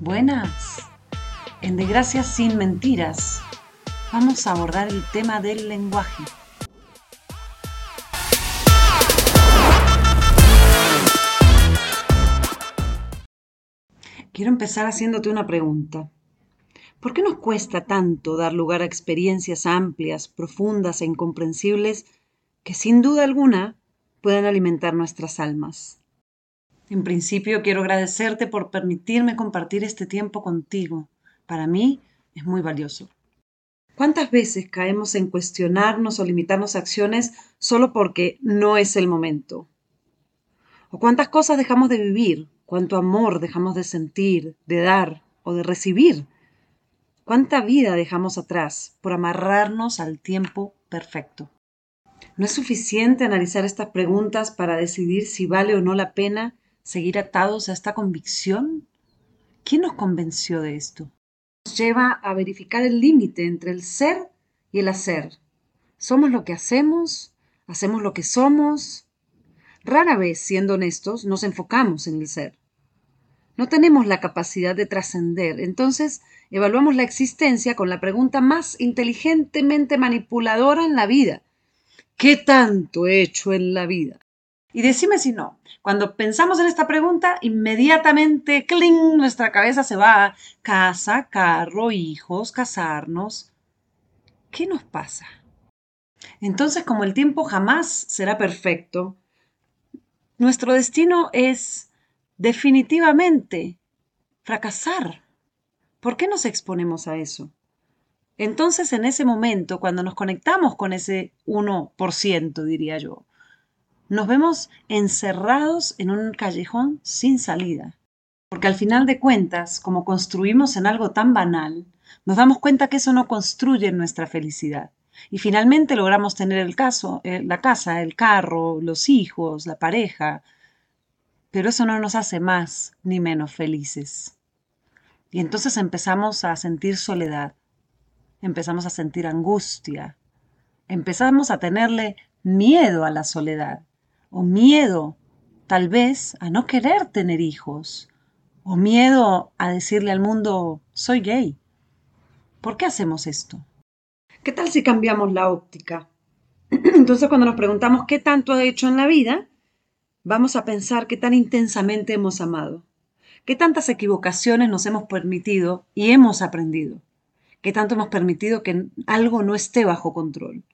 Buenas. En Desgracias sin Mentiras vamos a abordar el tema del lenguaje. Quiero empezar haciéndote una pregunta. ¿Por qué nos cuesta tanto dar lugar a experiencias amplias, profundas e incomprensibles que sin duda alguna pueden alimentar nuestras almas? En principio quiero agradecerte por permitirme compartir este tiempo contigo. Para mí es muy valioso. ¿Cuántas veces caemos en cuestionarnos o limitarnos a acciones solo porque no es el momento? ¿O cuántas cosas dejamos de vivir? ¿Cuánto amor dejamos de sentir, de dar o de recibir? ¿Cuánta vida dejamos atrás por amarrarnos al tiempo perfecto? ¿No es suficiente analizar estas preguntas para decidir si vale o no la pena seguir atados a esta convicción? ¿Quién nos convenció de esto? Nos lleva a verificar el límite entre el ser y el hacer. ¿Somos lo que hacemos? ¿Hacemos lo que somos? Rara vez, siendo honestos, nos enfocamos en el ser. No tenemos la capacidad de trascender, entonces evaluamos la existencia con la pregunta más inteligentemente manipuladora en la vida. ¿Qué tanto he hecho en la vida? Y decime si no. Cuando pensamos en esta pregunta, inmediatamente, ¡cling!, nuestra cabeza se va a casa, carro, hijos, casarnos. ¿Qué nos pasa? Entonces, como el tiempo jamás será perfecto, nuestro destino es definitivamente fracasar. ¿Por qué nos exponemos a eso? Entonces, en ese momento, cuando nos conectamos con ese 1%, diría yo, nos vemos encerrados en un callejón sin salida. Porque al final de cuentas, como construimos en algo tan banal, nos damos cuenta que eso no construye nuestra felicidad. Y finalmente logramos tener el caso, eh, la casa, el carro, los hijos, la pareja, pero eso no nos hace más ni menos felices. Y entonces empezamos a sentir soledad, empezamos a sentir angustia, empezamos a tenerle miedo a la soledad o miedo tal vez a no querer tener hijos, o miedo a decirle al mundo, soy gay. ¿Por qué hacemos esto? ¿Qué tal si cambiamos la óptica? Entonces cuando nos preguntamos qué tanto ha hecho en la vida, vamos a pensar qué tan intensamente hemos amado, qué tantas equivocaciones nos hemos permitido y hemos aprendido, qué tanto hemos permitido que algo no esté bajo control.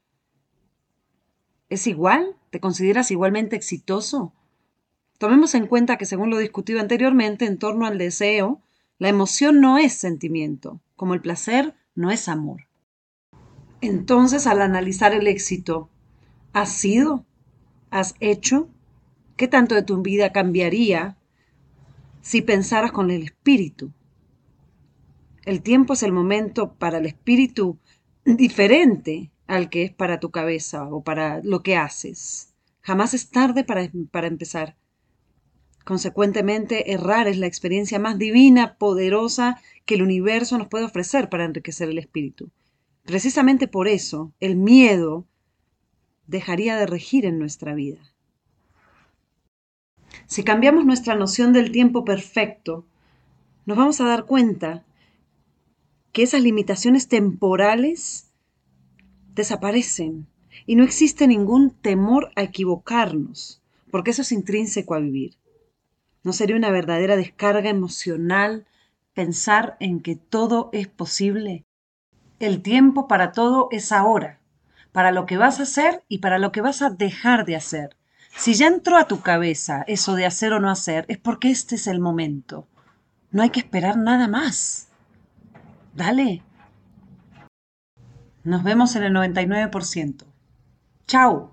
¿Es igual? ¿Te consideras igualmente exitoso? Tomemos en cuenta que según lo discutido anteriormente en torno al deseo, la emoción no es sentimiento, como el placer no es amor. Entonces, al analizar el éxito, ¿has sido? ¿Has hecho? ¿Qué tanto de tu vida cambiaría si pensaras con el espíritu? El tiempo es el momento para el espíritu diferente al que es para tu cabeza o para lo que haces. Jamás es tarde para, para empezar. Consecuentemente, errar es la experiencia más divina, poderosa que el universo nos puede ofrecer para enriquecer el espíritu. Precisamente por eso, el miedo dejaría de regir en nuestra vida. Si cambiamos nuestra noción del tiempo perfecto, nos vamos a dar cuenta que esas limitaciones temporales desaparecen y no existe ningún temor a equivocarnos, porque eso es intrínseco a vivir. ¿No sería una verdadera descarga emocional pensar en que todo es posible? El tiempo para todo es ahora, para lo que vas a hacer y para lo que vas a dejar de hacer. Si ya entró a tu cabeza eso de hacer o no hacer, es porque este es el momento. No hay que esperar nada más. Dale, nos vemos en el 99%. ¡Chao!